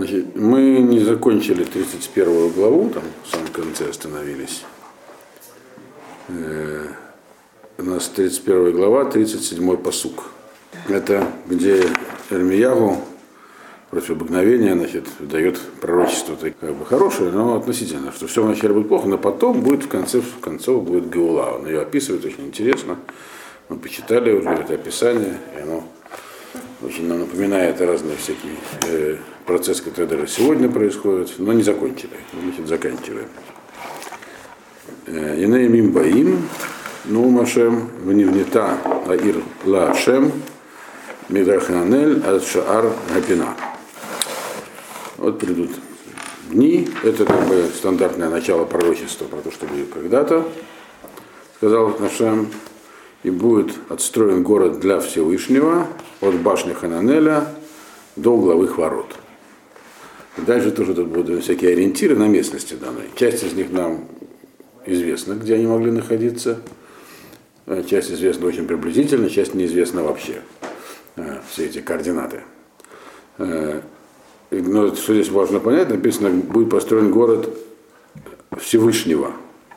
Значит, мы не закончили 31 главу, там в самом конце остановились. Э, у нас 31 глава, 37 посук. Это где Эрмиягу против обыкновения значит, дает пророчество как бы хорошее, но относительно, что все вначале будет плохо, но потом будет в конце в концов будет Геула. Он ее описывает очень интересно. Мы почитали уже это описание, и оно очень нам напоминает разные всякие э, процессы, которые даже сегодня происходят, но не закончили. Значит, заканчиваем. Э, Инеемим Баим, ну Машем, Вневнета Аир Ла Шем, Мидраханель Ад Шаар Гапина. Вот придут дни, это как бы стандартное начало пророчества про то, что будет когда-то, сказал Нашем, и будет отстроен город для Всевышнего от башни Хананеля до угловых ворот. Дальше тоже тут будут всякие ориентиры на местности данной. Часть из них нам известна, где они могли находиться. Э, часть известна очень приблизительно, часть неизвестна вообще. Э, все эти координаты. Э, но что здесь важно понять, написано, будет построен город Всевышнего,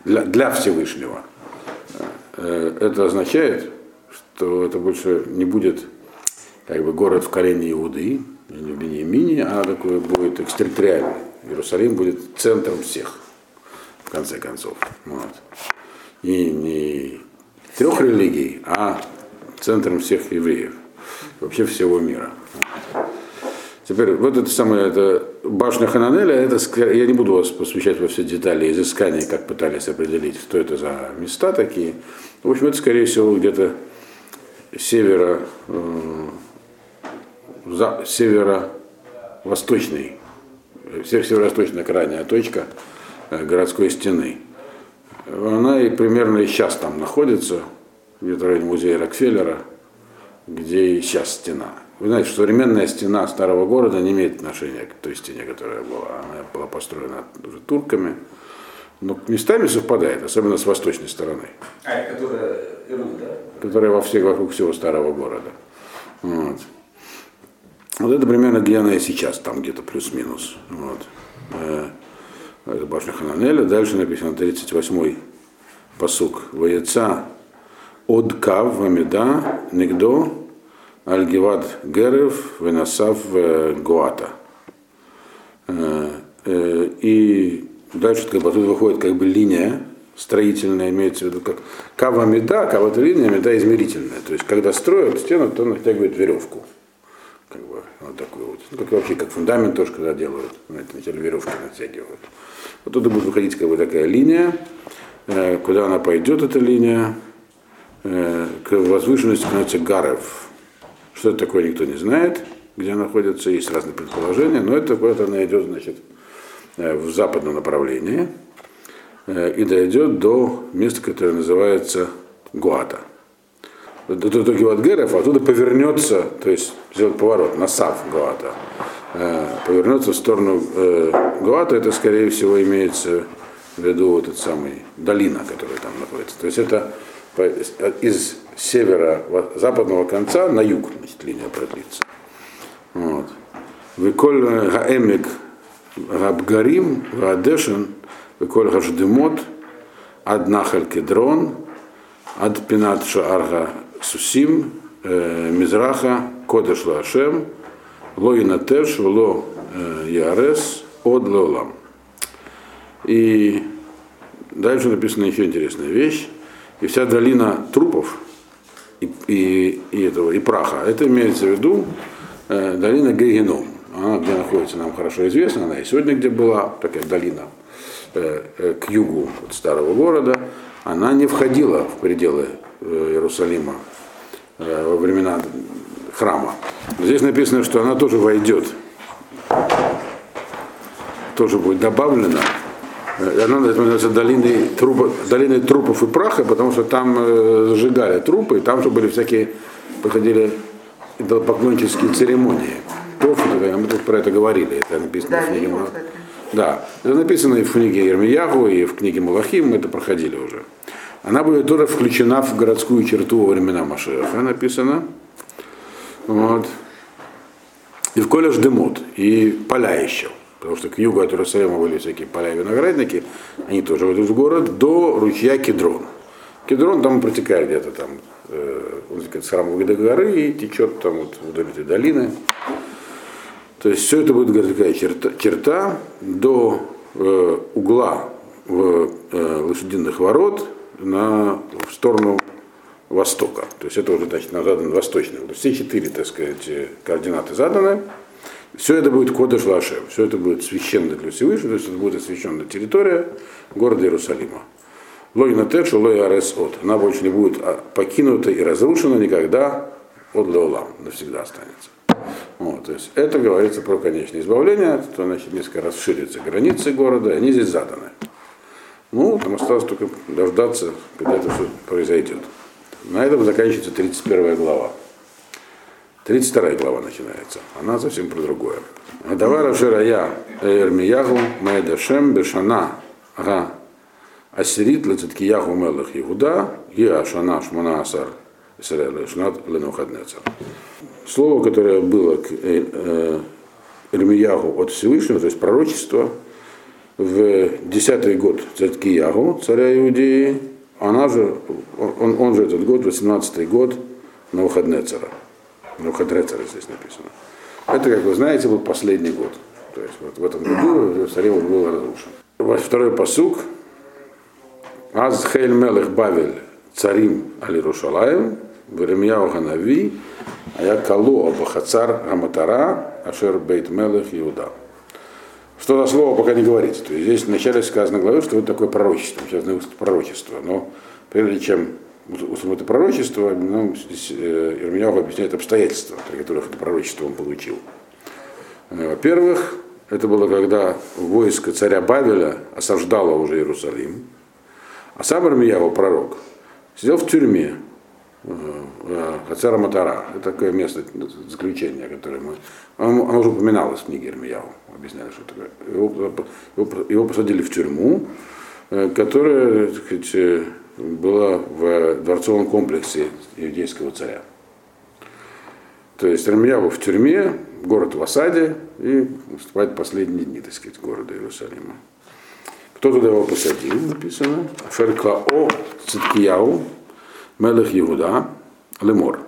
для, для Всевышнего. Это означает, что это больше не будет как бы город в колене Иуды, или в Бениамине, а такой будет экстерриториальный. Иерусалим будет центром всех, в конце концов. Вот. И не трех религий, а центром всех евреев, вообще всего мира. Теперь вот это самое, это башня Хананеля, это, я не буду вас посвящать во все детали изыскания, как пытались определить, что это за места такие. В общем, это, скорее всего, где-то севера, э, за, северо-восточный, северо-восточная крайняя точка э, городской стены. Она и примерно и сейчас там находится, где-то в районе музея Рокфеллера, где и сейчас стена. Вы знаете, что современная стена старого города не имеет отношения к той стене, которая была. Она была построена уже турками. Но местами совпадает, особенно с восточной стороны. А, которая Ирун, да? Которая во всех, вокруг всего старого города. Вот. Вот это примерно где она и сейчас, там где-то плюс-минус. Вот. Э, это башня Хананеля. Дальше написано 38-й посук. Воеца от Кав Вамида Нигдо Альгивад Герев Венасав Гуата. Э, э, и дальше как бы, тут выходит как бы линия строительная, имеется в виду как кава меда, кава это линия, меда измерительная. То есть когда строят стену, то натягивают веревку. Как бы вот такую вот. Ну, как вообще, как фундамент тоже, когда делают, вначале веревки натягивают. Вот туда будет выходить как бы такая линия, э, куда она пойдет, эта линия, к возвышенности становится Гарев. Что это такое, никто не знает, где находится, есть разные предположения, но это куда-то она идет, значит, в западном направлении и дойдет до места, которое называется Гуата. До, до, до Геватгеров, оттуда повернется, то есть сделать поворот на Сав Гуата, повернется в сторону э, Гуата, это скорее всего имеется в виду вот этот самый долина, которая там находится. То есть это из севера западного конца на юг значит, линия продлится. Вот. Виколь гаэмик габгарим гадешин виколь гаждемот ад нахаль кедрон ад пинат шаарга сусим мизраха кодеш лашем ло инатеш ло ярес от леолам. И дальше написана еще интересная вещь. И вся долина трупов и, и, и этого, и праха, это имеется в виду э, долина Гейгеном. Она где находится, нам хорошо известна, она и сегодня где была, такая долина э, э, к югу от старого города, она не входила в пределы э, Иерусалима э, во времена храма. Здесь написано, что она тоже войдет, тоже будет добавлена она называется долиной, трупа, долиной трупов и праха, потому что там э, сжигали трупы, и там же были всякие, проходили поклоннические церемонии. Мы тут про это говорили, это написано да, в книге Малахим. Да, это написано и в книге Ермиягу, и в книге Малахим, мы это проходили уже. Она будет тоже включена в городскую черту во времена Машеха, написано. Вот. И в колледж Демут, и поля еще. Потому что к югу от Иерусалима были всякие поля и виноградники, они тоже войдут в город, до ручья Кедрон. Кедрон там протекает где-то там, э, с храмовой горы и течет там вот вдоль этой долины. То есть все это будет такая черта, черта до э, угла в, э, лошадиных ворот на, в сторону востока. То есть это уже значит, задан восточный. Все четыре, так сказать, координаты заданы. Все это будет Кодыш Лашем, все это будет священно для Всевышнего, то есть это будет освященная территория города Иерусалима. Логина Текшу, Лой Арес От. Она больше не будет а, покинута и разрушена никогда от Леолам, навсегда останется. Вот, то есть это говорится про конечное избавление, то значит несколько расширятся границы города, они здесь заданы. Ну, там осталось только дождаться, когда это все произойдет. На этом заканчивается 31 глава. 32 глава начинается. Она совсем про другое. Давара Ширая Эрмиягу Маэдашем Бешана Ага Асирит Лецеткиягу Мелах Иуда Гиа Шана Шмана Асар Шнат Ленухаднецар. Слово, которое было к Эрмиягу от Всевышнего, то есть пророчество, в десятый год Цеткиягу, царя Иудеи, она же, он, он же этот год, 18 год Навуходнецара. Навуходнецара здесь написано. Это, как вы знаете, был последний год. То есть вот в этом году Иерусалим был разрушен. Второй посук. Аз Хейль Мелех Бавель царим Али Рушалаем, Веремьяу Ханави, а я Калу Абахацар Аматара, Ашер Бейт Мелех Иуда. Что за слово пока не говорится. То есть здесь вначале сказано главы, что это такое пророчество. Сейчас пророчество. Но прежде чем условно это пророчество, ну, здесь э, Ирмияу объясняет обстоятельства, при которых это пророчество он получил. Э, во-первых, это было когда войско царя Бавеля осаждало уже Иерусалим, а сам Ирмияу, пророк, сидел в тюрьме, Хацера Матара. Это такое место заключения, которое мы... Оно уже упоминалось в книге Ирмияу. Объясняли, что такое. Его, его, его посадили в тюрьму, э, которая, так сказать, была в дворцовом комплексе иудейского царя. То есть Ирмияу в тюрьме, город в осаде, и наступают последние дни, так сказать, города Иерусалима. Кто туда его посадил, написано? Феркао Циткияу, Мелех Иуда, Лемор.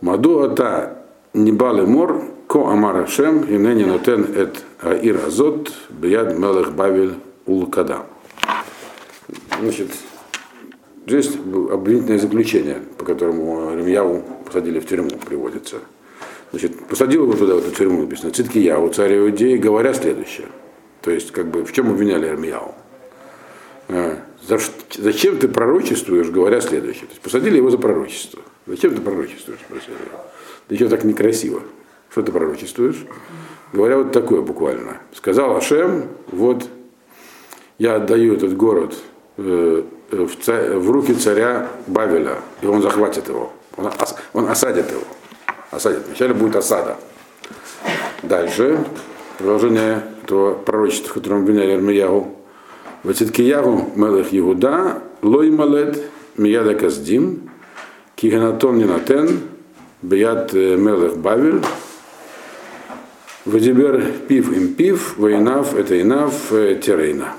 Маду ата ниба лемор, ко амар Ашем, и ныне нотен эт аир азот, бияд мелех бавель улкада. Значит, здесь обвинительное заключение, по которому Ремьяву посадили в тюрьму, приводится. Значит, посадил его туда, в эту тюрьму, написано, Циткияу, царь Иудеи, говоря следующее. То есть, как бы, в чем обвиняли Ремьяву? Зачем ты пророчествуешь, говоря следующее? То есть посадили его за пророчество. Зачем ты пророчествуешь? Спросили. Да еще так некрасиво. Что ты пророчествуешь? Говоря вот такое буквально. Сказал Ашем, вот я отдаю этот город в, царь, в руки царя Бавеля, и он захватит его. Он, ос, он осадит его. Осадит. Вначале будет осада. Дальше продолжение этого пророчества, в котором обвиняли Армиягу. Ватиткиягу мелех Иуда, лой малет, мияда каздим, киганатон нинатен, бият мелех Бавель, Вадибер пив им пив, воинав это инав терейна.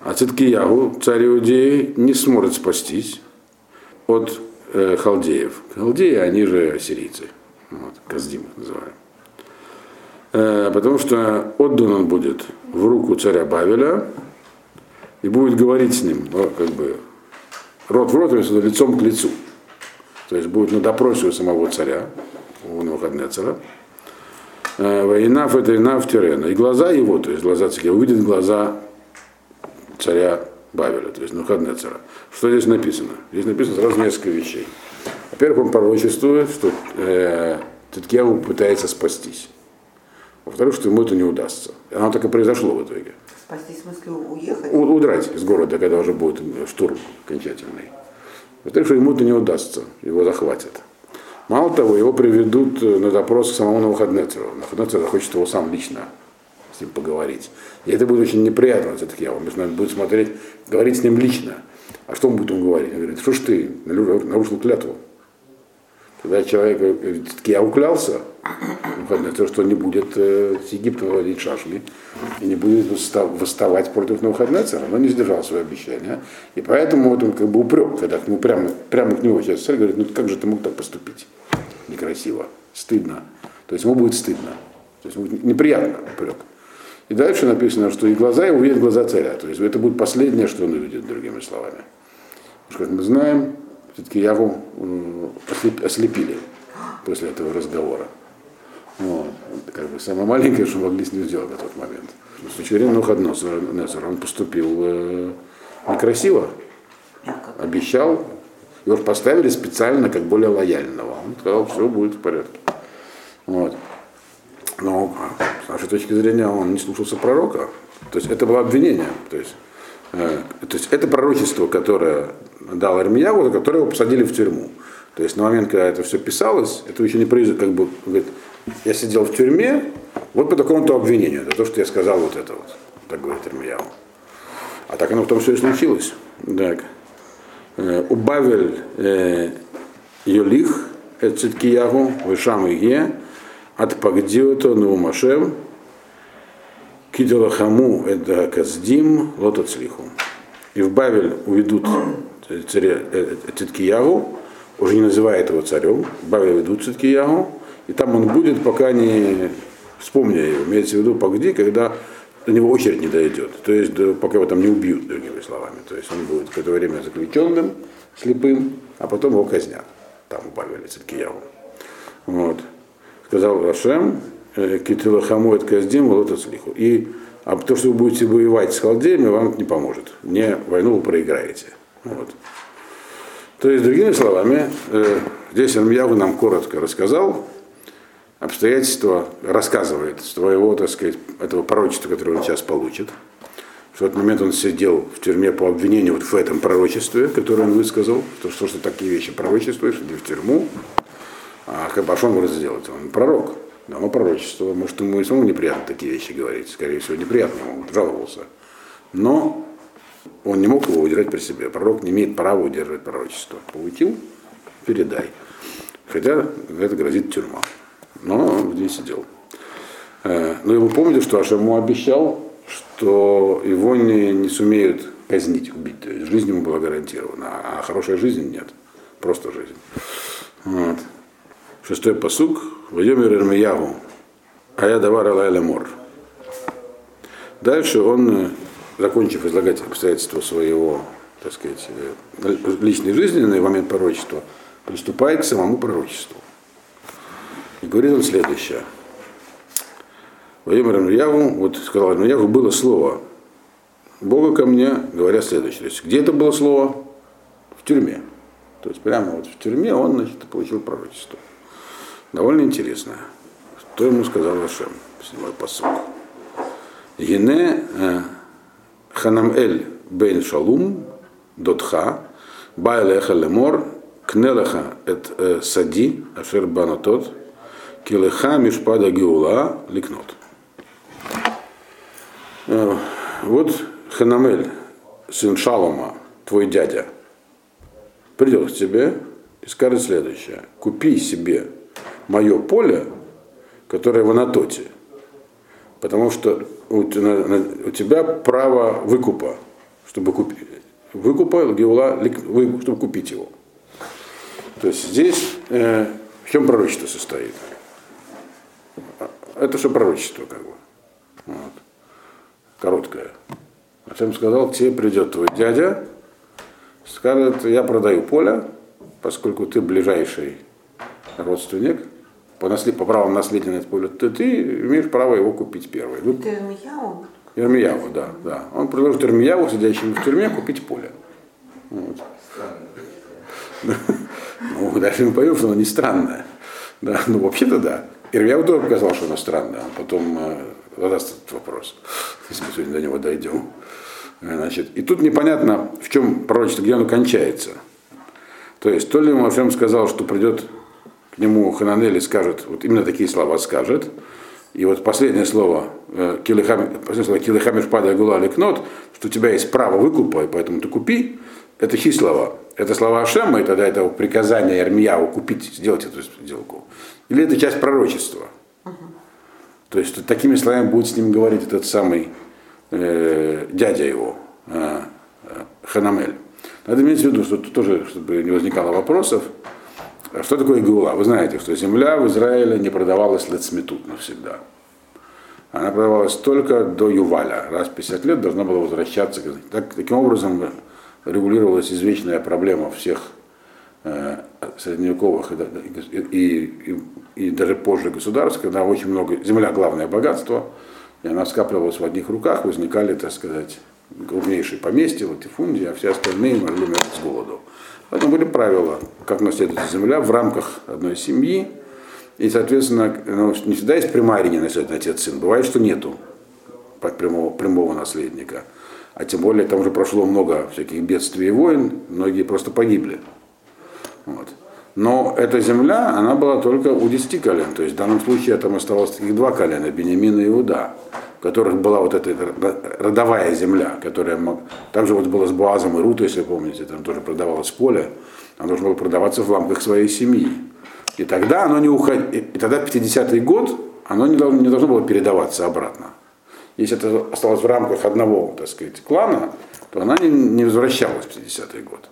А Циткиягу, царь Иудеи, не сможет спастись от э, халдеев. Халдеи, они же ассирийцы. Вот, Каздим их называем. Э, потому что отдан он будет в руку царя Бавеля и будет говорить с ним, ну, как бы, рот в рот, лицом к лицу. То есть будет на допросе у самого царя, у Навуходнецера. Э, Война это ина в Тирена. И глаза его, то есть глаза царя, увидит глаза царя Бавеля, то есть Навуходнецера. Что здесь написано? Здесь написано сразу несколько вещей. Во-первых, он пророчествует, что э, Циткеву пытается спастись. Во-вторых, что ему это не удастся. И оно так и произошло в итоге. Спасти, в смысле, уехать? У, удрать из города, когда уже будет штурм окончательный. Во-вторых, что ему это не удастся, его захватят. Мало того, его приведут на допрос к самому Навуходнецеру. Навуходнецер захочет его сам лично ним поговорить. И это будет очень неприятно все-таки. Он будет смотреть, говорить с ним лично. А что он будет ему говорить? Он говорит, что ж ты нарушил клятву? Когда человек э, таки я уклялся, на то, что не будет э, с Египта выводить шашми и не будет восставать против Навуходнецера, но не сдержал свое обещание. И поэтому вот он как бы упрек, когда к нему прямо, прямо к нему сейчас цель говорит, ну как же ты мог так поступить? Некрасиво, стыдно. То есть ему будет стыдно. То есть будет неприятно упрек. И дальше написано, что и глаза его увидят глаза царя. То есть это будет последнее, что он увидит, другими словами. Потому что, как мы знаем, все-таки Яву ослепили после этого разговора. Вот. Как бы самое маленькое, что могли с ним сделать на тот момент. С дочерем Нухаднецер он поступил э, некрасиво, обещал, его поставили специально как более лояльного. Он сказал, все будет в порядке. Вот. Но с нашей точки зрения он не слушался пророка. То есть это было обвинение. То есть, э, то есть это пророчество, которое дал Армиягу, за которое его посадили в тюрьму. То есть на момент, когда это все писалось, это еще не произошло, как бы, говорит, я сидел в тюрьме, вот по такому-то обвинению, это то, что я сказал вот это вот, так говорит Армияу. А так оно потом все и случилось. Так. Э, убавил э, Юлих, Циткиягу, Вышам Иге, от Пагдиото Наумашем, Кидалахаму это Каздим, Лотоцлиху. И в Бавель уведут царя Циткиягу, уже не называя его царем, Бавель ведут Циткиягу, и там он будет, пока не вспомня его, имеется в виду погоди, когда до него очередь не дойдет. То есть пока его там не убьют, другими словами. То есть он будет какое-то время заключенным, слепым, а потом его казнят. Там убавили Циткиягу. Вот сказал Рашем, э, Китилахамует Каздим, вот слиху. И а то, что вы будете воевать с халдеями, вам не поможет. Не войну вы проиграете. Вот. То есть, другими словами, э, здесь Армияву нам коротко рассказал обстоятельства, рассказывает своего, так сказать, этого пророчества, которое он сейчас получит. В тот момент он сидел в тюрьме по обвинению вот в этом пророчестве, которое он высказал, что, что, что такие вещи пророчествуешь, иди в тюрьму, а как что он может сделать? Он пророк. Дано пророчество. Может, ему и самому неприятно такие вещи говорить. Скорее всего, неприятно ему, жаловался. Но он не мог его удержать при себе. Пророк не имеет права удерживать пророчество. Получил, передай. Хотя это грозит тюрьма. Но он здесь сидел. Э, но его помните, что Аш ему обещал, что его не, не сумеют казнить, убить. То есть жизнь ему была гарантирована, а хорошая жизнь нет. Просто жизнь. Вот. Шестой посук. Вайомер Ирмиягу. А я давар Алайля Мор. Дальше он, э, закончив излагать обстоятельства своего, так сказать, э, личной жизни на момент пророчества, приступает к самому пророчеству. И говорит он следующее. Владимир Ирмиягу, вот сказал Ирмиягу, было слово Бога ко мне, говоря следующее. То есть, где это было слово? В тюрьме. То есть прямо вот в тюрьме он значит, получил пророчество довольно интересно. Что ему сказал Ашем? Седьмой посуд. Гене э, Ханамэль бен Шалум Дотха Байлеха Лемор Кнелеха эт э, Сади Ашер Банатот Килеха Мишпада Геула Ликнот. Э, вот Ханамель, сын Шалома, твой дядя, придет к тебе и скажет следующее. Купи себе мое поле, которое в Анатоте. Потому что у тебя право выкупа, чтобы купить. Выкупа Геула, чтобы купить его. То есть здесь э, в чем пророчество состоит? Это что пророчество, как бы. Вот. Короткое. Затем сказал, тебе придет твой дядя, скажет, я продаю поле, поскольку ты ближайший родственник, по, наслед, по правам наследия на это поле, то ты имеешь право его купить первый. Ну, это Ирмияу? Ирмияву, да, да. Он предложит Ирмияву, сидящему в тюрьме, купить поле. Вот. Ну, даже не поймем, что оно не странное. Да, ну, вообще-то да. Ирмияву тоже показал, что оно странное. Он потом э, задаст этот вопрос, если мы сегодня до него дойдем. Значит, и тут непонятно, в чем пророчество, где оно кончается. То есть, то ли ему Ашем сказал, что придет к нему Хананели скажет, вот именно такие слова скажет, и вот последнее слово, э, последнее слово Килихамиш Пада Гула Лекнот, что у тебя есть право выкупа, и поэтому ты купи, это чьи слова? Это слова Ашема, и тогда это приказание Армияу купить, сделать эту сделку. Или это часть пророчества? То есть такими словами будет с ним говорить этот самый э, дядя его, э, э, Ханамель. Надо иметь в виду, что тут тоже, чтобы не возникало вопросов, что такое Гаула? Вы знаете, что земля в Израиле не продавалась лецметут навсегда. Она продавалась только до Юваля. Раз в 50 лет должна была возвращаться. Так, таким образом регулировалась извечная проблема всех э, средневековых и, и, и, и даже позже государств, когда очень много, земля главное богатство, и она скапливалась в одних руках, возникали, так сказать, крупнейшие поместья, латифундии, а все остальные могли умереть с голоду. Поэтому были правила, как наследуется земля в рамках одной семьи. И, соответственно, ну, не всегда есть прямая линия наследия отец-сын. Бывает, что нету прямого, прямого наследника. А тем более там уже прошло много всяких бедствий и войн, многие просто погибли. Вот. Но эта земля, она была только у десяти колен. То есть в данном случае там оставалось таких два колена, Бениамина и Иуда, в которых была вот эта родовая земля, которая также вот было с Боазом и Рутой, если помните, там тоже продавалось поле, оно должно было продаваться в рамках своей семьи. И тогда оно не уходило, и тогда 50-й год оно не должно, не должно было передаваться обратно. Если это осталось в рамках одного, так сказать, клана, то она не, не возвращалась в 50-й год.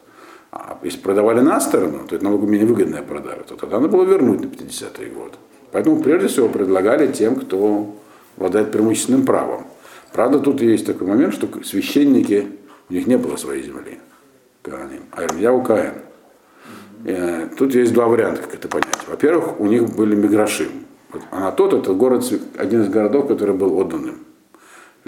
А если продавали на сторону, то это намного менее выгодная продажа, то тогда надо было вернуть на 50-й год. Поэтому прежде всего предлагали тем, кто обладает преимущественным правом. Правда, тут есть такой момент, что священники, у них не было своей земли, а я у Каин. Э, тут есть два варианта, как это понять. Во-первых, у них были миграшим. Анатот это город, один из городов, который был отданным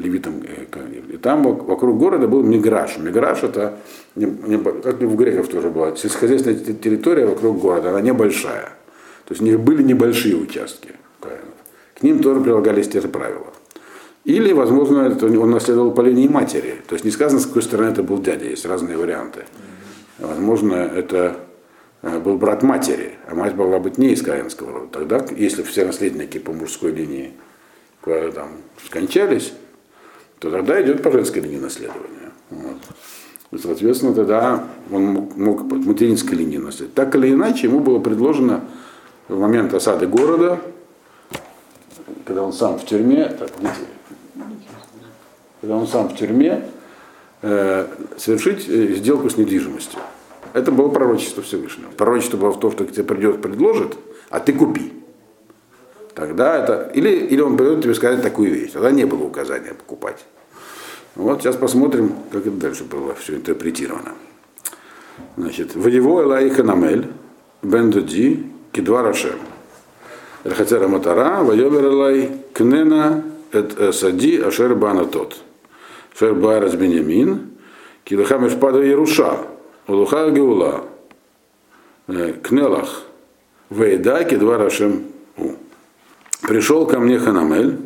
левитам. Э, и там вокруг города был Миграш. Миграш это, как и в греков тоже была, сельскохозяйственная территория вокруг города, она небольшая. То есть были небольшие участки. К ним тоже прилагались те же правила. Или, возможно, это он наследовал по линии матери. То есть не сказано, с какой стороны это был дядя, есть разные варианты. Возможно, это э, был брат матери, а мать могла быть не из Каинского рода. Тогда, если все наследники по мужской линии там, скончались, то тогда идет по женской линии наследования. Вот. И, соответственно, тогда он мог, по материнской линии наследовать. Так или иначе, ему было предложено в момент осады города, когда он сам в тюрьме, так, когда он сам в тюрьме, э, совершить э, сделку с недвижимостью. Это было пророчество Всевышнего. Пророчество было в том, что тебе придет, предложит, а ты купи. Тогда это, или, или он придет тебе сказать такую вещь. Тогда не было указания покупать. Вот сейчас посмотрим, как это дальше было все интерпретировано. Значит, Воево Элай Ханамель, Бендуди, Кидва Рашем. Рахатера Матара, Вайомер Элай Кнена Эт Сади Ашер Бана Тот. Шер Байрас Бенямин, Килаха Мешпада Яруша, Улуха Геула, э, Кнелах, Вейда Кидва Рашем Пришел ко мне Ханамель,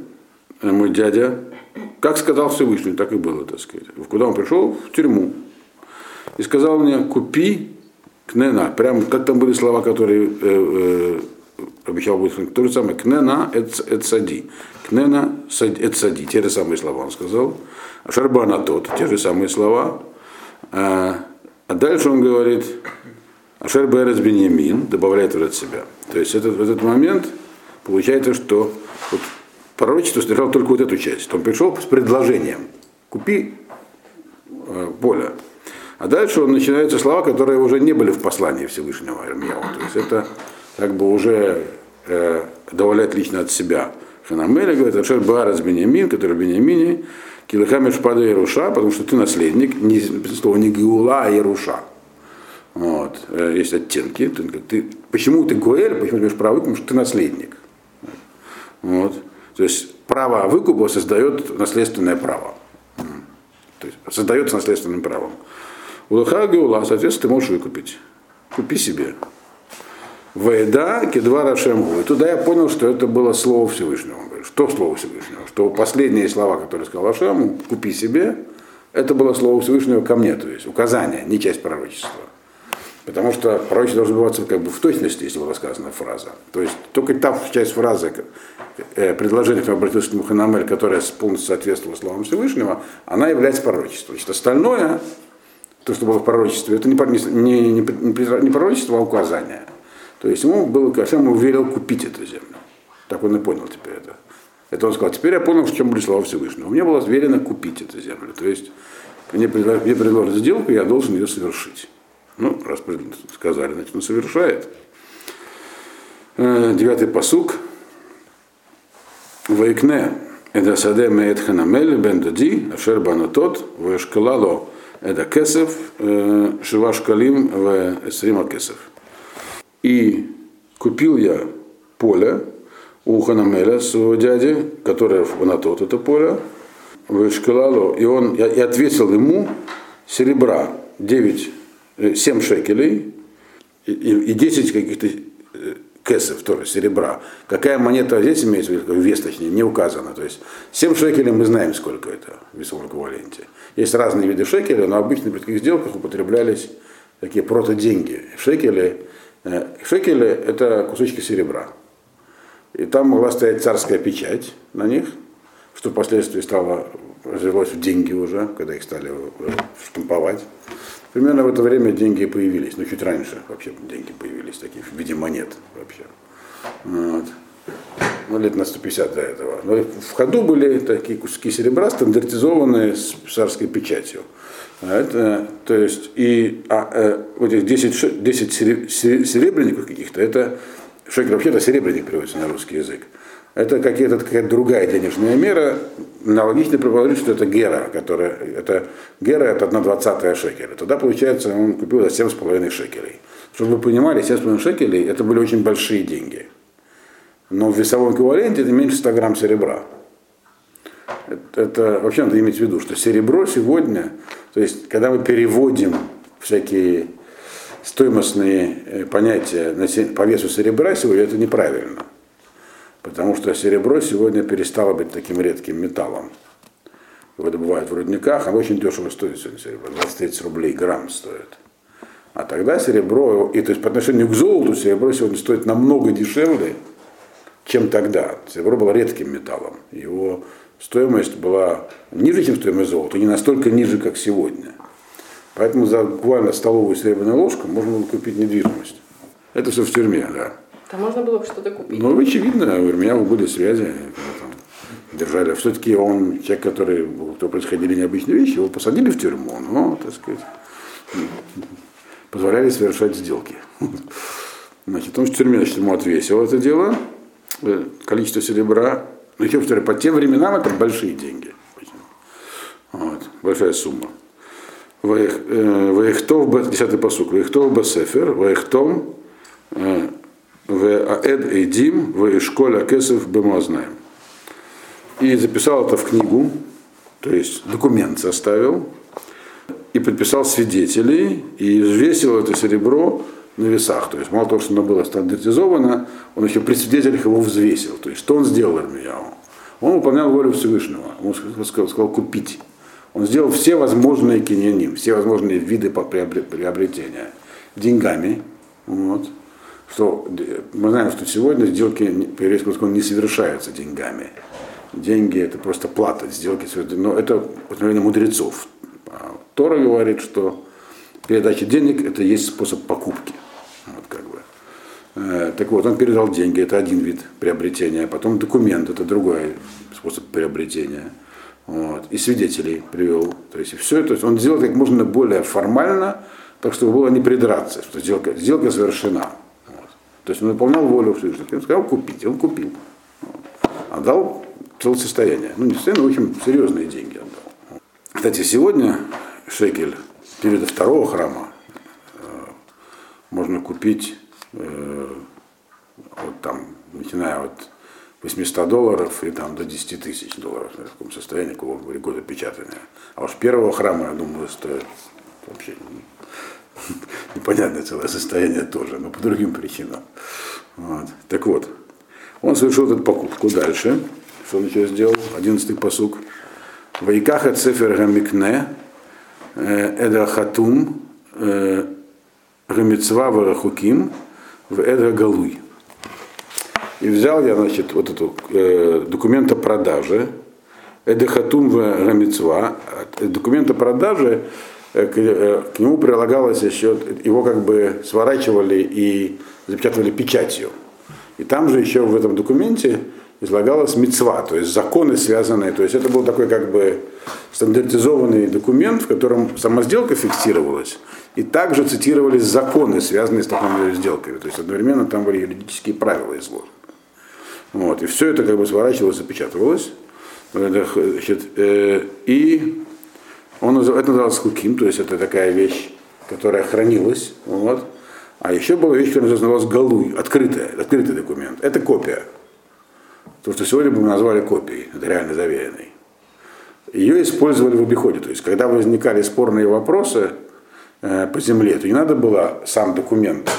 мой дядя, как сказал Всевышний, так и было, так сказать. Куда он пришел? В тюрьму. И сказал мне, купи кнена. Прям как там были слова, которые э, э, обещал будет то же самое. Кнена эт сади. Кнена эт сади. Те же самые слова он сказал. А шарбана тот. Те же самые слова. А, а дальше он говорит, Ашер Берес Беньямин, добавляет уже себя. То есть этот, в этот момент Получается, что вот пророчество содержало только вот эту часть. Он пришел с предложением. Купи э, поле. А дальше он начинаются слова, которые уже не были в послании Всевышнего Ирмияу. То есть это как бы уже э, добавляет лично от себя. Ханамеля говорит, Ашер Баарас Бенямин, который в Бенямине, Килыхам Шпада Яруша, потому что ты наследник, не, слово не Геула, а Яруша. Вот. Э, есть оттенки. Ты, ты, почему ты Гуэль, почему ты имеешь право, потому что ты наследник. Вот. То есть право выкупа создает наследственное право. То есть создается наследственным правом. У Луха Геула, соответственно, ты можешь выкупить. Купи себе. Вейда кедва Рашемгу. И туда я понял, что это было слово Всевышнего. Что слово Всевышнего? Что последние слова, которые сказал Рашему, купи себе, это было слово Всевышнего ко мне, то есть указание, не часть пророчества. Потому что пророчество должно сбываться как бы в точности, если была сказана фраза. То есть только та часть фразы, э, предложение, которое обратился к Муханамель, которая полностью соответствовала словам Всевышнего, она является пророчеством. Значит, остальное то, что было в пророчестве, это не, не, не, не, пророчество, а указание. То есть ему было, Ашем ему велел купить эту землю. Так он и понял теперь это. Это он сказал, теперь я понял, в чем были слова Всевышнего. Мне было велено купить эту землю. То есть мне, предложат сделку, я должен ее совершить. Ну, раз сказали, значит, он совершает. Э, Девятый посук. Вайкне эда саде меет ханамель бен дади, ашер банатот, вешкалало эда э, шива шкалим в эсрима кесев. И купил я поле у Ханамеля, своего дяди, которое в Анатот это поле, в Эшкалало, и он, я, я ответил ему серебра 9, э, 7 шекелей и, и, и 10 каких-то э, кэсов тоже, серебра. Какая монета здесь имеется в виду, вес точнее, не указано. То есть 7 шекелей мы знаем, сколько это в весовом эквиваленте. Есть разные виды шекелей, но обычно при таких сделках употреблялись такие протоденьги. Шекели, э, шекели это кусочки серебра. И там могла стоять царская печать на них, что впоследствии стало, развелось в деньги уже, когда их стали э, штамповать. Примерно в это время деньги появились, ну чуть раньше вообще деньги появились, такие в виде монет вообще. Вот. Ну, лет на 150 до этого. Но в ходу были такие куски серебра, стандартизованные с царской печатью. А Это, то есть, и а, э, вот этих 10, ше- 10 сере- сере- серебряников каких-то, это, шекель вообще-то серебряник переводится на русский язык. Это какая-то какая другая денежная мера. Аналогично предположить, что это гера, которая, это гера это 1 двадцатая шекеля. Тогда, получается, он купил за 7,5 шекелей. Чтобы вы понимали, 7,5 шекелей это были очень большие деньги. Но в весовом эквиваленте это меньше 100 грамм серебра. Это, это вообще надо иметь в виду, что серебро сегодня, то есть когда мы переводим всякие стоимостные э, понятия на по весу серебра сегодня, это неправильно. Потому что серебро сегодня перестало быть таким редким металлом. Его добывают в рудниках, оно очень дешево стоит сегодня серебро, 20-30 рублей грамм стоит. А тогда серебро, и то есть по отношению к золоту серебро сегодня стоит намного дешевле, чем тогда. Серебро было редким металлом. Его стоимость была ниже, чем стоимость золота, не настолько ниже, как сегодня. Поэтому за буквально столовую серебряную ложку можно было купить недвижимость. Это все в тюрьме, да. Там можно было бы что-то купить. Ну, очевидно, у меня были связи, держали. Все-таки он, человек, который, кто происходили необычные вещи, его посадили в тюрьму, но, так сказать, позволяли совершать сделки. Значит, он в тюрьме, значит, ему отвесил это дело, э, количество серебра. Ну, еще повторяю, по тем временам это большие деньги. Вот, большая сумма. Э, Ваихтов, бе- десятый посук, Ваихтов бесефер, Ваихтом, э, в Аэд Эйдим, в Ишколя Кесов Бемазнаем. И записал это в книгу, то есть документ составил, и подписал свидетелей, и взвесил это серебро на весах. То есть мало того, что оно было стандартизовано, он еще при свидетелях его взвесил. То есть что он сделал Ирмияу? Он выполнял волю Всевышнего. Он сказал, сказал купить. Он сделал все возможные киньяним, все возможные виды приобретения деньгами. Вот. Что, э, мы знаем, что сегодня сделки по еврейскому закону не совершаются деньгами. Деньги это просто плата, сделки совершаются. Но это постановление мудрецов. А Тора говорит, что передача денег это есть способ покупки. Вот как бы. Э, Так вот, он передал деньги, это один вид приобретения, потом документ, это другой способ приобретения. Вот. И свидетелей привел. То есть все это он сделал как можно более формально, так чтобы было не придраться, что сделка, сделка совершена. То есть он выполнял волю Всевышнего. Он сказал купить, он купил. Отдал целое состояние. Ну, не состояние, но, в общем, серьезные деньги отдал. Кстати, сегодня шекель периода второго храма э, можно купить э, вот там, начиная от 800 долларов и там до 10 тысяч долларов в таком состоянии, какого года печатания. А уж первого храма, я думаю, стоит вообще непонятное целое состояние тоже, но по другим причинам. Вот. Так вот, он совершил эту покупку. Дальше, что он еще сделал? Одиннадцатый посук. Вайкаха цефер гамикне, э, хатум, э, гамицва варахуким, в эда галуй. И взял я, значит, вот эту э, документ о продаже, эда хатум в гамицва, документ о продаже, э, к, э, к нему прилагалось еще, его как бы сворачивали и запечатывали печатью. И там же еще в этом документе излагалась мецва, то есть законы связанные. То есть это был такой как бы стандартизованный документ, в котором сама сделка фиксировалась, и также цитировались законы, связанные с такими сделками. То есть одновременно там были юридические правила изложены. Вот, и все это как бы сворачивалось, запечатывалось. Значит, э, и он, это называлось хуким, то есть это такая вещь, которая хранилась. Вот. А еще была вещь, которая называлась галуй, открытая, открытый документ. Это копия. То, что сегодня бы мы назвали копией, это реально заверенной. Ее использовали в обиходе. То есть, когда возникали спорные вопросы э, по земле, то не надо было сам документ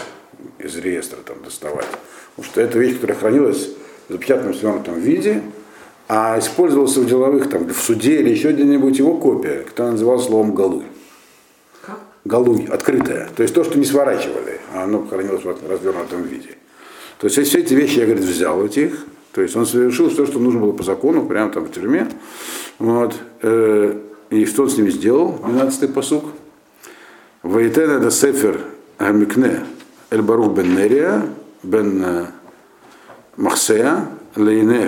из реестра там, доставать. Потому что это вещь, которая хранилась в запечатанном свернутом виде, а использовался в деловых, там, в суде или еще где-нибудь его копия, которая называлась словом галуй. Как? Галуй, открытая. То есть то, что не сворачивали, а оно хранилось в развернутом виде. То есть все эти вещи я, говорит, взял этих. То есть он совершил то, что нужно было по закону, прямо там в тюрьме. Вот. Э, И что он с ними сделал? 12-й посук. Ваитен это сефер Гамикне Эль Барух бен Нерия бен э, Махсея Лейне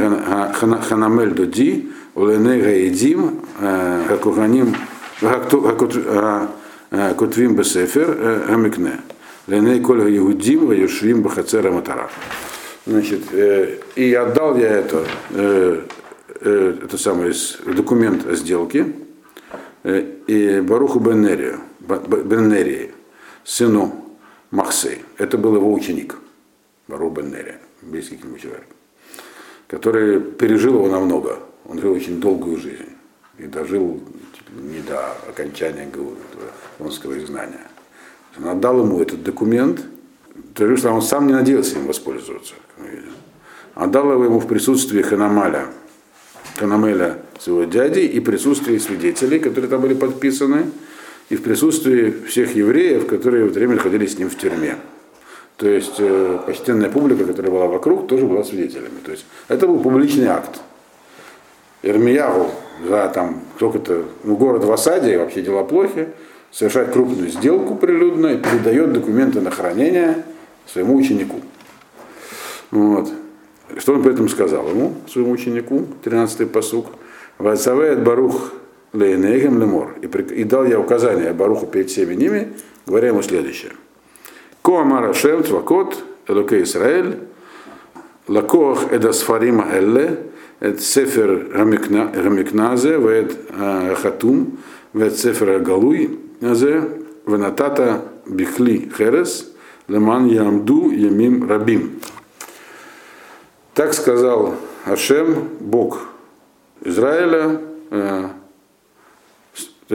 Ханамель Доди Лейне Гаидим э, Гакуганим Гакту- Гакут- Га- э, Бесефер э, Гамикне Лейне Коль Иудим Ваюшвим Бахацера Матара. Значит, и отдал я это, это самое документ о сделке и Баруху Беннерию, Беннерии, сыну Махсей. Это был его ученик, Барух Беннерия, близкий к нему человек, который пережил его намного. Он жил очень долгую жизнь и дожил ли не до окончания Гаонского изгнания. Он отдал ему этот документ, то есть, что он сам не надеялся им воспользоваться. как мы видим. Отдал его ему в присутствии Ханамаля, Ханамеля, своего дяди, и в присутствии свидетелей, которые там были подписаны, и в присутствии всех евреев, которые в это время находились с ним в тюрьме. То есть э, почтенная публика, которая была вокруг, тоже была свидетелями. То есть это был публичный акт. Ирмиягу за там сколько-то, ну, город в осаде, и вообще дела плохи, совершает крупную сделку прилюдно и передает документы на хранение своему ученику. Вот. Что он при этом сказал ему, своему ученику, 13-й посук, Вацавеет Барух Лейнегем Лемор. И дал я указание Баруху перед всеми ними, говоря ему следующее. Ко Амара Шем, Твакот, Элоке Исраэль, Лакох Эдасфарима Элле, Эд Сефер Гамикназе, Вед Хатум, Вед Сефер Галуй, Назе, Венатата Бихли Херес, Леман Ямду Ямим Рабим. Так сказал Ашем, Бог Израиля, то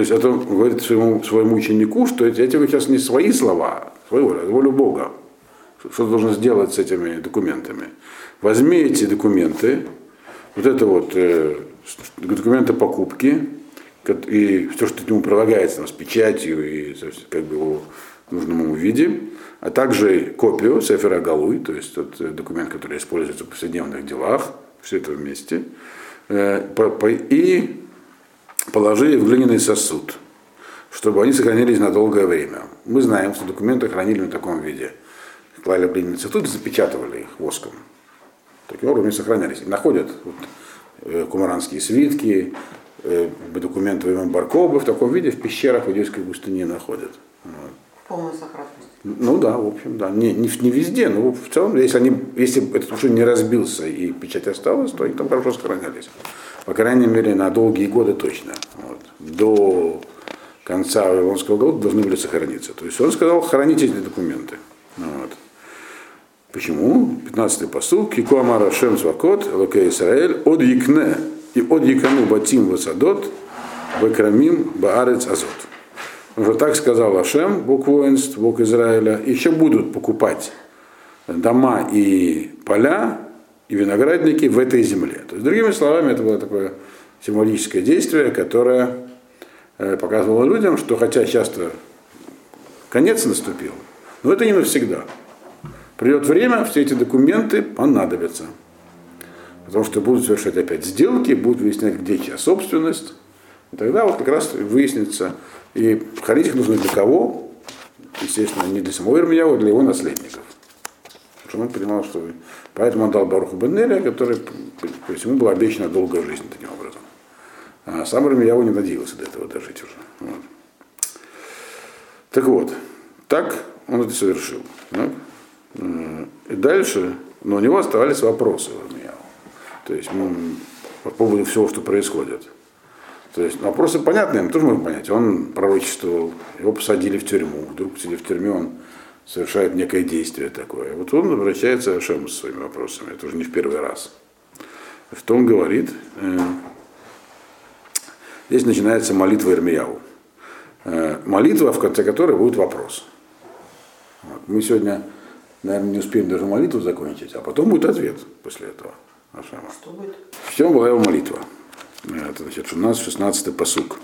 есть это говорит своему, своему ученику, что эти, эти сейчас не свои слова, свою волю, Бога. Что должен сделать с этими документами? Возьми эти документы, вот это вот э, документы покупки, и все, что к нему прилагается там, с печатью и как бы его нужном ему виде, а также копию Сефера Галуй, то есть тот э, документ, который используется в повседневных делах, все это вместе, э, и положи в глиняный сосуд, чтобы они сохранились на долгое время. Мы знаем, что документы хранили в таком виде. Клали в сосуд и запечатывали их воском. Таким образом они сохранялись. И находят вот, э, кумаранские свитки, э, документы времен Баркоба в таком виде в пещерах в Иудейской пустыне находят. Вот. Полная сохранность. Ну да, в общем, да. Не, не, не везде, но в целом, если, они, если этот кувшин не разбился и печать осталась, то они там хорошо сохранялись. По крайней мере, на долгие годы точно. Вот. До конца Вавилонского года должны были сохраниться. То есть он сказал, храните эти документы. Вот. Почему? 15-й посыл. Амара Шем Свакот, Локе Исраэль, от Якне и от Якану Батим Васадот, Векрамим Баарец Азот. Уже так сказал Ашем, Бог воинств, Бог Израиля, еще будут покупать дома и поля, и виноградники в этой земле. То есть, другими словами, это было такое символическое действие, которое показывало людям, что хотя часто конец наступил, но это не навсегда. Придет время, все эти документы понадобятся. Потому что будут совершать опять сделки, будут выяснять, где чья собственность, И тогда вот как раз выяснится, и хранить их нужно для кого? Естественно, не для самого Ирмияу, а для его наследников. Потому что он понимал, что... Поэтому он дал Баруху Беннеля, который, то есть ему была обещана долгая жизнь таким образом. А сам Ирмияу не надеялся до этого дожить уже. Вот. Так вот, так он это совершил. Так? И дальше, но у него оставались вопросы у Ирмияу. То есть ну, по поводу всего, что происходит. То есть вопросы понятные, мы тоже можем понять. Он пророчествовал, его посадили в тюрьму, вдруг сидя в тюрьме, он совершает некое действие такое. Вот он обращается к Ашему со своими вопросами, это уже не в первый раз. Что он говорит? Э, здесь начинается молитва Ирмияу. Э, молитва, в конце которой будет вопрос. Вот. Мы сегодня, наверное, не успеем даже молитву закончить, а потом будет ответ после этого. Что будет? В чем была его молитва? Это значит, у нас 16-й посук.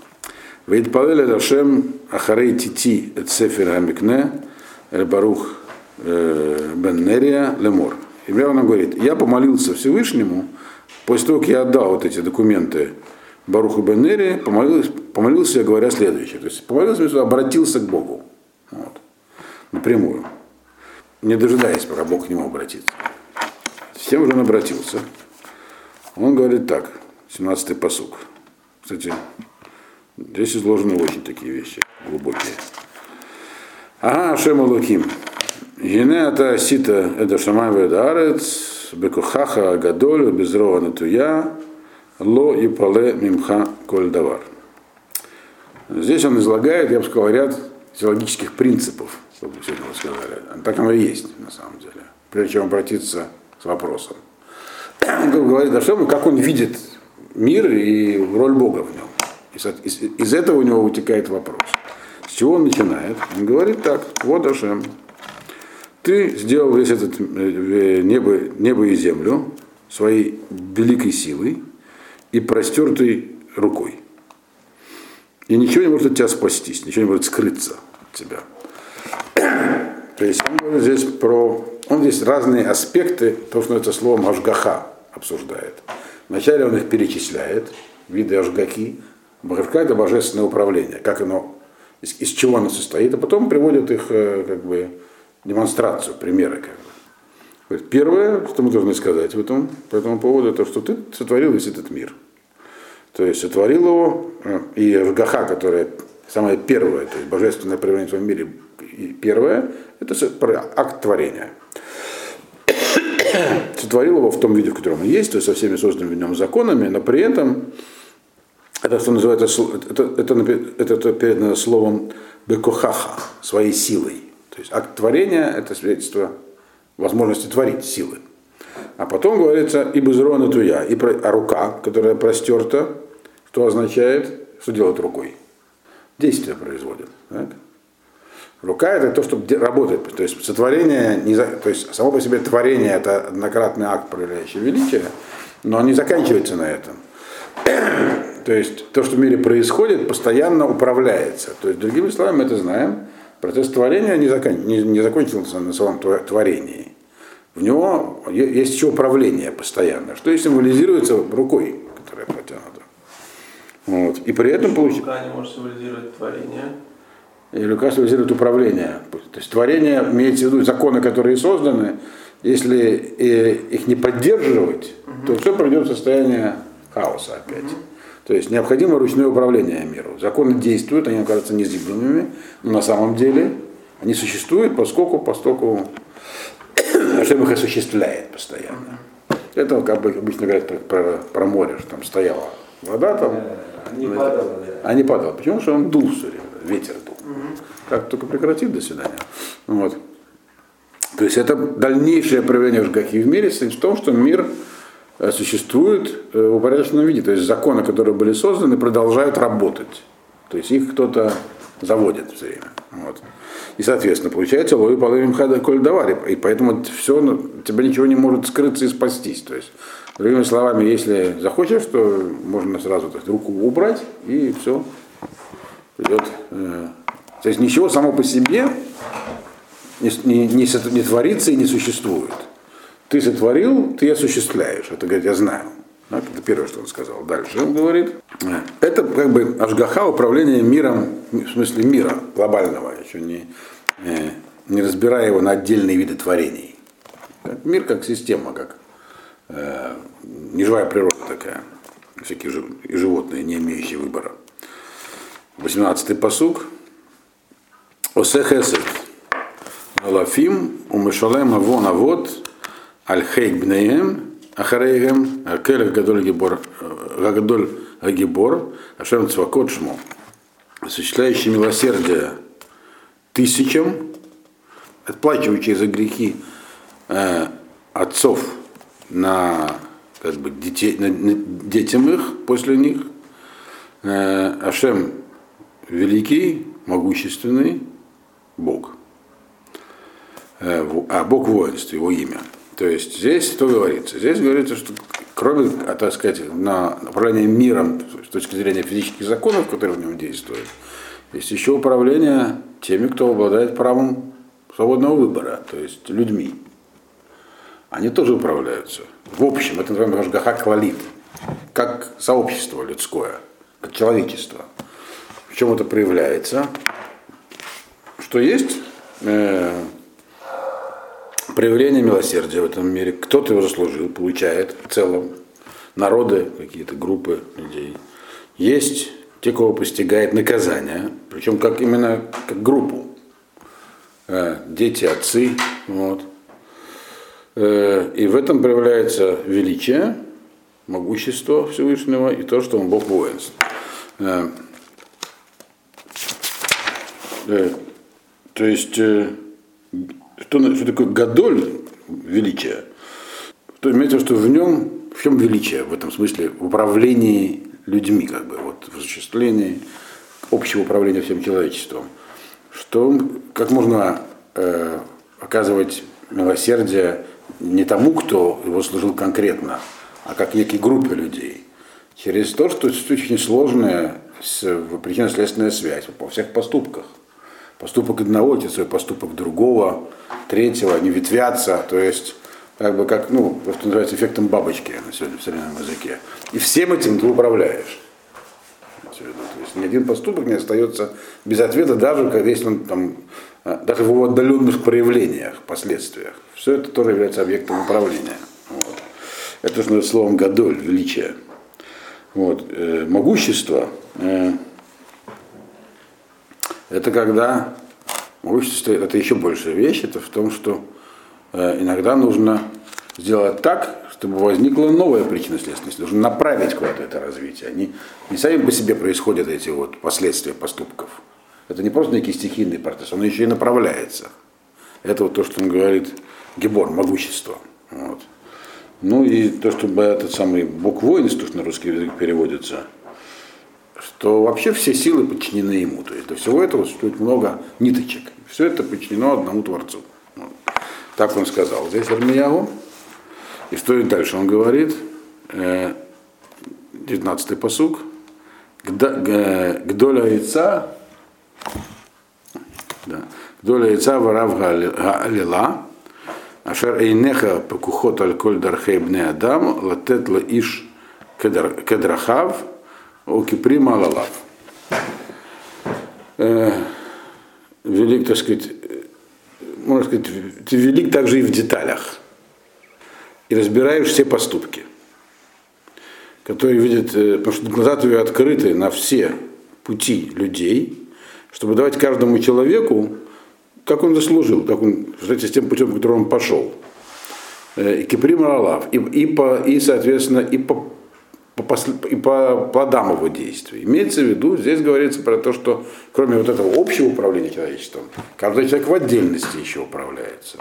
Вейдпалель Рашем Ахарей Тити Эт Сефер Амикне Эль Барух э, Бен Нерия Лемор. И он говорит, я помолился Всевышнему, после того, как я отдал вот эти документы Баруху Бен Нерия, помолился, помолился говоря следующее. То есть помолился, обратился к Богу. Вот. Напрямую. Не дожидаясь, пока Бог к нему обратится. С тем же он обратился. Он говорит так, 17-й посук. Кстати, здесь изложены очень такие вещи глубокие. Ага, Ашем Луким. Гене это сита это шамай ведарец, бекухаха гадоль, безрова натуя, ло и пале мимха коль давар. Здесь он излагает, я бы сказал, ряд теологических принципов, чтобы сегодня вы сказали. Так оно и есть, на самом деле. Прежде чем обратиться с вопросом. Он говорит о том, как он видит мир и роль Бога в нем. Из, из, из этого у него вытекает вопрос. С чего он начинает? Он говорит так, вот Ашем, ты сделал весь этот э, небо, небо и землю своей великой силой и простертой рукой. И ничего не может от тебя спастись, ничего не может скрыться от тебя. То есть он говорит здесь про... Он здесь разные аспекты, то, что это словом Ашгаха обсуждает. Вначале он их перечисляет, виды Ашгаки. Бахавка это божественное управление, как оно, из, из чего оно состоит, а потом приводит их э, как бы демонстрацию, примеры. Как. Первое, что мы должны сказать в этом, по этому поводу, это что ты сотворил весь этот мир. То есть сотворил его, э, и Ашгаха, которая самое первое, то есть божественное проявление в своем мире, первое, это акт творения сотворил его в том виде, в котором он есть, то есть со всеми созданными в нем законами, но при этом это, что называется, это, это, это, это передано словом бекохаха, своей силой. То есть акт творения – это свидетельство возможности творить силы. А потом говорится и безрона туя, и про, а рука, которая простерта, что означает, что делает рукой? Действие производит. Так? Рука это то, что работает. То есть сотворение, не за, то есть само по себе творение это однократный акт, проявляющий величие, но он не заканчивается на этом. то есть то, что в мире происходит, постоянно управляется. То есть, другими словами, мы это знаем, процесс творения не, закон, не, не закончился на самом творении. В него есть еще управление постоянно, что и символизируется рукой, которая протянута. Вот. И при этом получается... Рука не может символизировать творение. И рука символизирует управление. То есть творение имеется в виду законы, которые созданы, если их не поддерживать, угу. то все придет в состояние хаоса опять. Угу. То есть необходимо ручное управление миру. Законы действуют, они кажутся незыблемыми, но на самом деле они существуют, поскольку, поскольку Ашем их осуществляет постоянно. Это как бы обычно говорят про, про, про море, что там стояла вода там. Э, падала. А не падала. Почему? Потому что он дул все время, ветер дул. Как только прекратит, до свидания. Вот. То есть это дальнейшее проявление Жгахи в мире в том, что мир э, существует э, в упорядоченном виде. То есть законы, которые были созданы, продолжают работать. То есть их кто-то заводит все время. Вот. И, соответственно, получается лови половим хада коль давари. И поэтому все, ну, тебя ничего не может скрыться и спастись. То есть, другими словами, если захочешь, то можно сразу так, руку убрать, и все придет э, то есть ничего само по себе не, не, не, не творится и не существует. Ты сотворил, ты осуществляешь. Это говорит, я знаю. Так, это первое, что он сказал. Дальше он говорит, это как бы Ашгаха управление миром, в смысле мира глобального, еще не, э, не разбирая его на отдельные виды творений. Мир как система, как э, неживая природа такая, всякие жи- и животные, не имеющие выбора. 18-й посуг. Осехесет. Лафим умешалем авон авод аль хейк бнеем ахарейгем акелех гадоль гибор гадоль гибор ашем цвакот шмо осуществляющий милосердие тысячам отплачивающий за грехи э, отцов на, как бы, детей, на, на детям их после них. Э, Ашем великий, могущественный Бог. Э, а Бог воинств, его имя. То есть здесь что говорится? Здесь говорится, что кроме, а, так сказать, на управление миром с точки зрения физических законов, которые в нем действуют, есть еще управление теми, кто обладает правом свободного выбора, то есть людьми. Они тоже управляются. В общем, это называемый Ашгаха Квалит, как сообщество людское, как человечество. В чем это проявляется? Что есть э, проявление милосердия в этом мире. Кто-то его заслужил, получает в целом. Народы, какие-то группы людей. Есть те, кого постигает наказание, причем как именно как группу. Э, дети, отцы. Вот. Э, И в этом проявляется величие, могущество Всевышнего и то, что он Бог воинств. Э, То есть, что, что такое гадоль, величие? То имеется что в нем, в чем величие в этом смысле, в управлении людьми, как бы, вот, в осуществлении общего управления всем человечеством. Что, как можно э, оказывать милосердие не тому, кто его служил конкретно, а как некой группе людей. Через то, что это очень сложная причинно-следственная связь во всех поступках. Поступок одного, это свой поступок другого, третьего, они ветвятся, то есть как бы как, ну, то, что называется эффектом бабочки на сегодня в современном языке. И всем этим ты управляешь. То есть ни один поступок не остается без ответа, даже когда если он там, э, даже в его отдаленных проявлениях, последствиях. Все это тоже является объектом управления. Вот. Это называется словом гадоль, величие. Вот. Э, могущество э, это когда могущество это еще большая вещь, это в том, что э, иногда нужно сделать так, чтобы возникла новая причина следственности. Нужно направить куда-то это развитие. Они не сами по себе происходят эти вот последствия поступков. Это не просто некий стихийный процесс, он еще и направляется. Это вот то, что он говорит Гебор, могущество. Вот. Ну и то, чтобы этот самый Бог воинств, то, что на русский язык переводится, что вообще все силы подчинены ему. То есть до всего этого существует много ниточек. Все это подчинено одному Творцу. Вот. Так он сказал здесь Армиягу. И что и дальше он говорит, 19-й посуг, Гдоля яйца, да, Гдоля яйца варав галила, Ашер эйнеха пекухот аль коль дархей бне адам, латет ла иш кедрахав, окиприма лалав. Велик, так сказать, можно сказать, ты велик также и в деталях. И разбираешь все поступки, которые видят, потому что глаза твои открыты на все пути людей, чтобы давать каждому человеку, как он заслужил, как он, кстати, с тем путем, которым он пошел. И Киприм Алав, и, и, по, и, соответственно, и по, по, и по плодам его действий. Имеется в виду, здесь говорится про то, что кроме вот этого общего управления человечеством, каждый человек в отдельности еще управляется.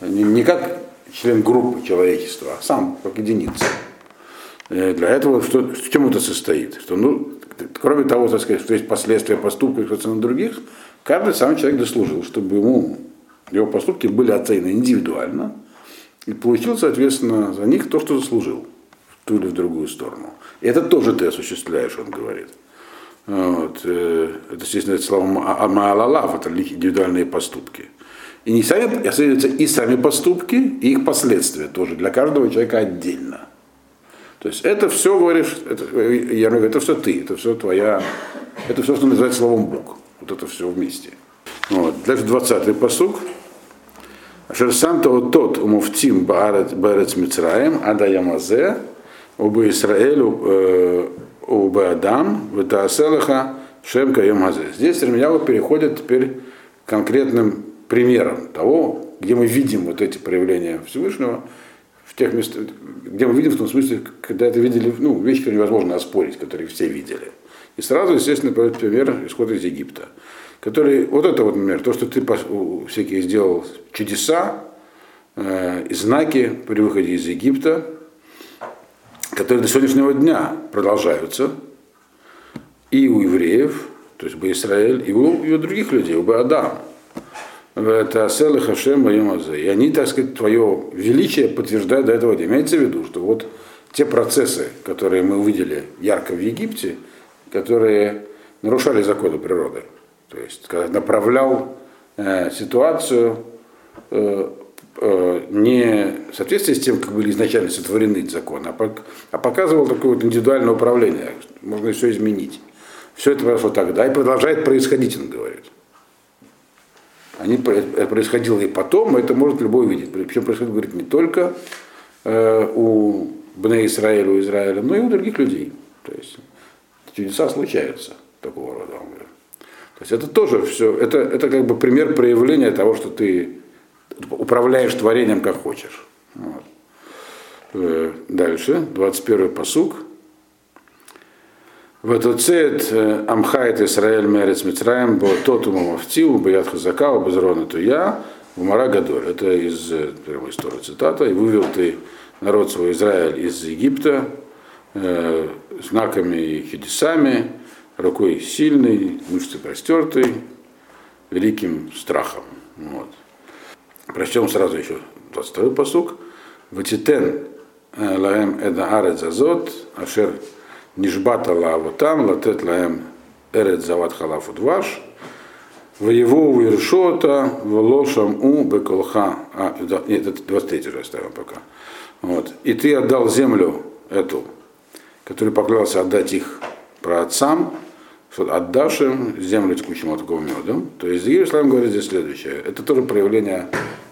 Не, не как член группы человечества, а сам как единица. Для этого что, в чем это состоит? Что, ну, кроме того, так сказать, что есть последствия поступков и на других, каждый сам человек дослужил, чтобы ему его поступки были оценены индивидуально и получил, соответственно, за них то, что заслужил ту или в другую сторону. И это тоже ты осуществляешь, он говорит. Вот. Это, естественно, это слово Маалалав, это индивидуальные поступки. И не сами, оцениваются и сами поступки, и их последствия тоже для каждого человека отдельно. То есть это все, говоришь, это, я говорю, это все ты, это все твоя, это все, что называется словом Бог. Вот это все вместе. Вот. Дальше 20-й посуг. Шерсанта вот тот умуфтим баарец Мицраем, ада ямазе, убы Исраэлю, убы Адам, витааселаха, шемка ямазе. Здесь Ремьяу переходит теперь конкретным примерам того, где мы видим вот эти проявления Всевышнего, в тех местах, где мы видим в том смысле, когда это видели, ну, вещи, которые невозможно оспорить, которые все видели. И сразу, естественно, пример исход из Египта который, вот это вот, например, то, что ты всякие сделал чудеса э, и знаки при выходе из Египта, которые до сегодняшнего дня продолжаются и у евреев, то есть бы Израиль, и у, и у других людей, у Адам. Это Асел и Хашем И они, так сказать, твое величие подтверждают до этого. Имеется в виду, что вот те процессы, которые мы увидели ярко в Египте, которые нарушали законы природы, то есть направлял э, ситуацию э, не в соответствии с тем, как были изначально сотворены законы, а, а показывал такое вот индивидуальное управление. Можно все изменить. Все это произошло тогда и продолжает происходить, он говорит. Они, это происходило и потом, это может любой увидеть. Причем происходит, говорит, не только э, у Бне Израиля, у Израиля, но и у других людей. То есть чудеса случаются такого рода, он говорит. То есть это тоже все, это, это как бы пример проявления того, что ты управляешь творением как хочешь. Вот. Э, дальше, 21 посук. Ватуцет э, Амхайт Исраэль Мерец Митраем был тот умовтил, Баят Хазака, Базрона Туя, Умара Гадоль. Это из э, прямой истории цитата. И вывел ты народ свой Израиль из Египта э, знаками и чудесами, рукой сильной, мышцы простертой, великим страхом. Вот. Прочтем сразу еще 22 посук. Ватитен э, лаем эда арет зазот, ашер нишбата лаавотам, латет лаем эрет зават халафу дваш, воево уиршота, волошам у беколха. А, нет, это 23 уже оставим пока. Вот. И ты отдал землю эту, который поклялся отдать их про отцам, отдашь им землю текущим отковым медом. То есть Иерусалим говорит здесь следующее. Это тоже проявление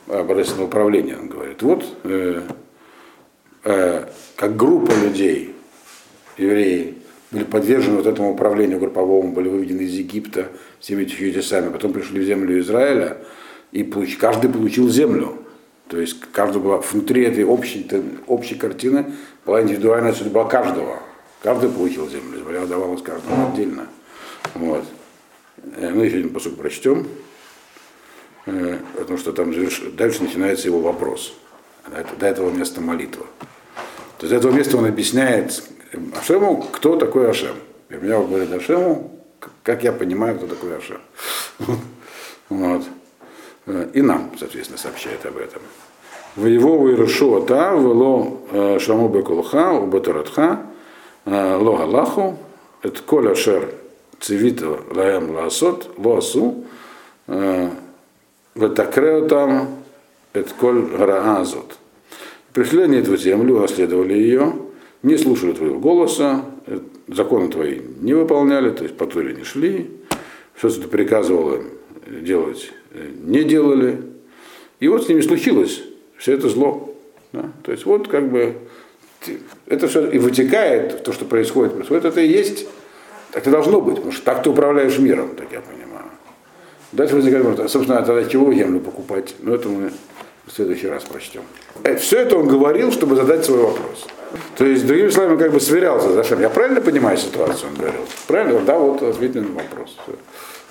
а, божественного управления. Он говорит, вот э, э, как группа людей, евреи, были подвержены вот этому управлению групповому, были выведены из Египта всеми этими чудесами, потом пришли в землю Израиля, и получ, каждый получил землю. То есть каждый была, внутри этой общей, общей картины была индивидуальная судьба каждого. Каждый получил землю, земля давалась каждому отдельно. Вот. Э, мы еще один посуд прочтем, э, потому что там дальше начинается его вопрос. До этого места молитва. То есть до этого места он объясняет Ашему, кто такой Ашем. И меня говорит Ашему, как я понимаю, кто такой Ашем. Вот. Э, и нам, соответственно, сообщает об этом. Воевову и Рашуата, вело Шаму Бекулха, Убатаратха, Логалаху, это Коля Шер цивита лаем ласот, лосу, ватакрео там, это коль граазот. Пришли они эту землю, расследовали ее, не слушали твоего голоса, законы твои не выполняли, то есть по Торе не шли, все, что ты приказывал им делать, не делали. И вот с ними случилось все это зло. Да? То есть вот как бы это все и вытекает, то, что происходит, происходит, это и есть так и должно быть, потому что так ты управляешь миром, так я понимаю. Дальше возникает вопрос, собственно, а тогда чего землю покупать? Но ну, это мы в следующий раз прочтем. Э, Все это он говорил, чтобы задать свой вопрос. То есть, другими словами, как бы сверялся с Зашем. Я правильно понимаю ситуацию, он говорил? Правильно? Да, вот ответил на вопрос.